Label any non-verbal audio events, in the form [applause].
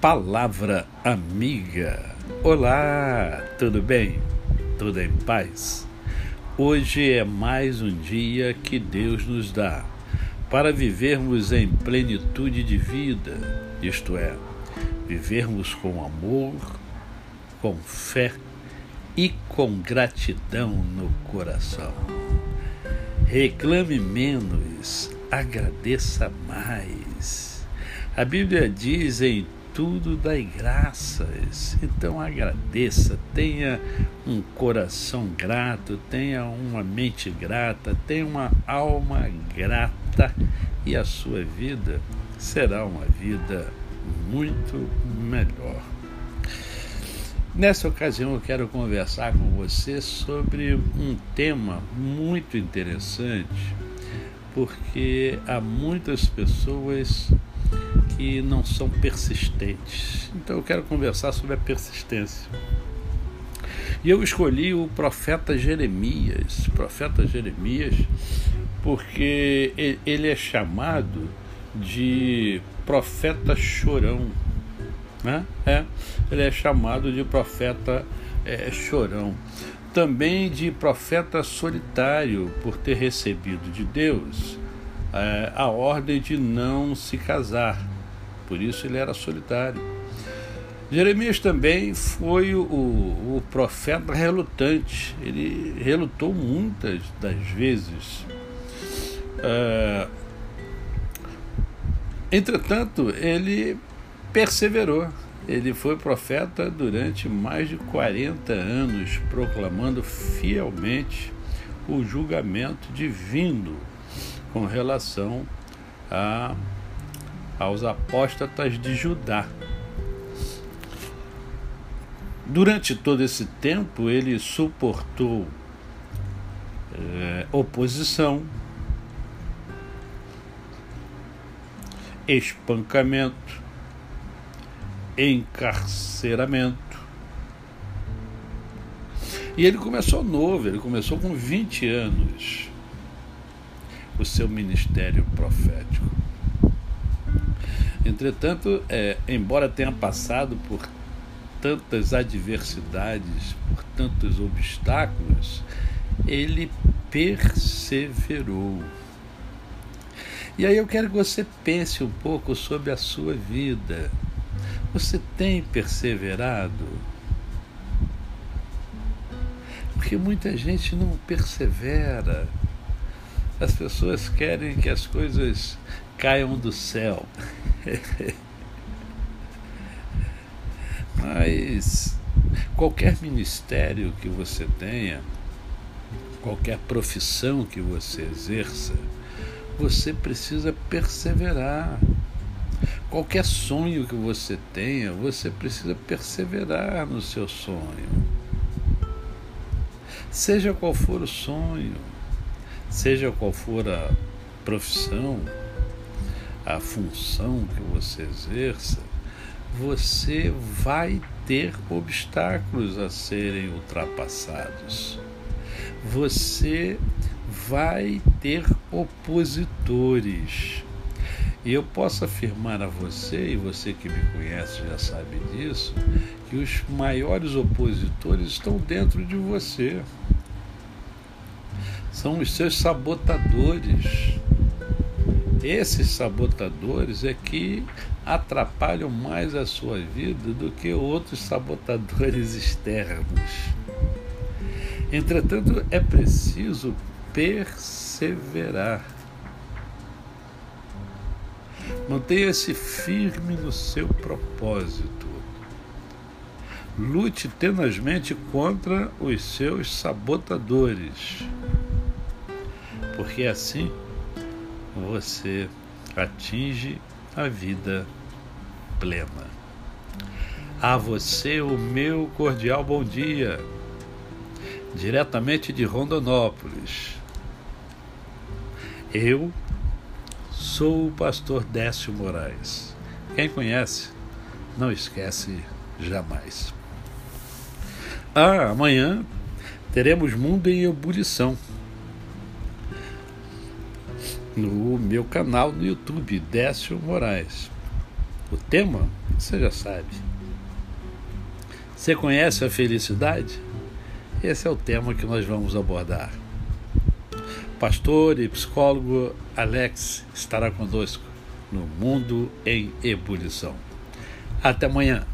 Palavra Amiga. Olá, tudo bem? Tudo em paz? Hoje é mais um dia que Deus nos dá para vivermos em plenitude de vida, isto é, vivermos com amor, com fé e com gratidão no coração. Reclame menos, agradeça mais. A Bíblia diz em tudo dai graças. Então agradeça, tenha um coração grato, tenha uma mente grata, tenha uma alma grata e a sua vida será uma vida muito melhor. Nessa ocasião eu quero conversar com você sobre um tema muito interessante, porque há muitas pessoas que não são persistentes. Então eu quero conversar sobre a persistência. E eu escolhi o profeta Jeremias, profeta Jeremias, porque ele é chamado de profeta chorão. Né? É, ele é chamado de profeta é, chorão. Também de profeta solitário, por ter recebido de Deus é, a ordem de não se casar por isso ele era solitário. Jeremias também foi o, o profeta relutante, ele relutou muitas das vezes. É, entretanto, ele perseverou. Ele foi profeta durante mais de 40 anos, proclamando fielmente o julgamento divino com relação a aos apóstatas de Judá. Durante todo esse tempo, ele suportou é, oposição, espancamento, encarceramento. E ele começou novo, ele começou com 20 anos o seu ministério profético. Entretanto, é, embora tenha passado por tantas adversidades, por tantos obstáculos, ele perseverou. E aí eu quero que você pense um pouco sobre a sua vida. Você tem perseverado? Porque muita gente não persevera. As pessoas querem que as coisas caiam do céu. [laughs] [laughs] Mas qualquer ministério que você tenha, qualquer profissão que você exerça, você precisa perseverar. Qualquer sonho que você tenha, você precisa perseverar no seu sonho. Seja qual for o sonho, seja qual for a profissão, a função que você exerça, você vai ter obstáculos a serem ultrapassados. Você vai ter opositores. E eu posso afirmar a você, e você que me conhece já sabe disso, que os maiores opositores estão dentro de você. São os seus sabotadores esses sabotadores é que atrapalham mais a sua vida do que outros sabotadores [laughs] externos. Entretanto, é preciso perseverar. Mantenha-se firme no seu propósito. Lute tenazmente contra os seus sabotadores, porque assim você atinge a vida plena. A você o meu cordial bom dia, diretamente de Rondonópolis. Eu sou o pastor Décio Moraes. Quem conhece, não esquece jamais. Ah, amanhã teremos Mundo em Ebulição no meu canal no YouTube, Décio Moraes. O tema Você já sabe. Você conhece a felicidade? Esse é o tema que nós vamos abordar. Pastor e psicólogo Alex estará conosco no Mundo em Ebulição. Até amanhã.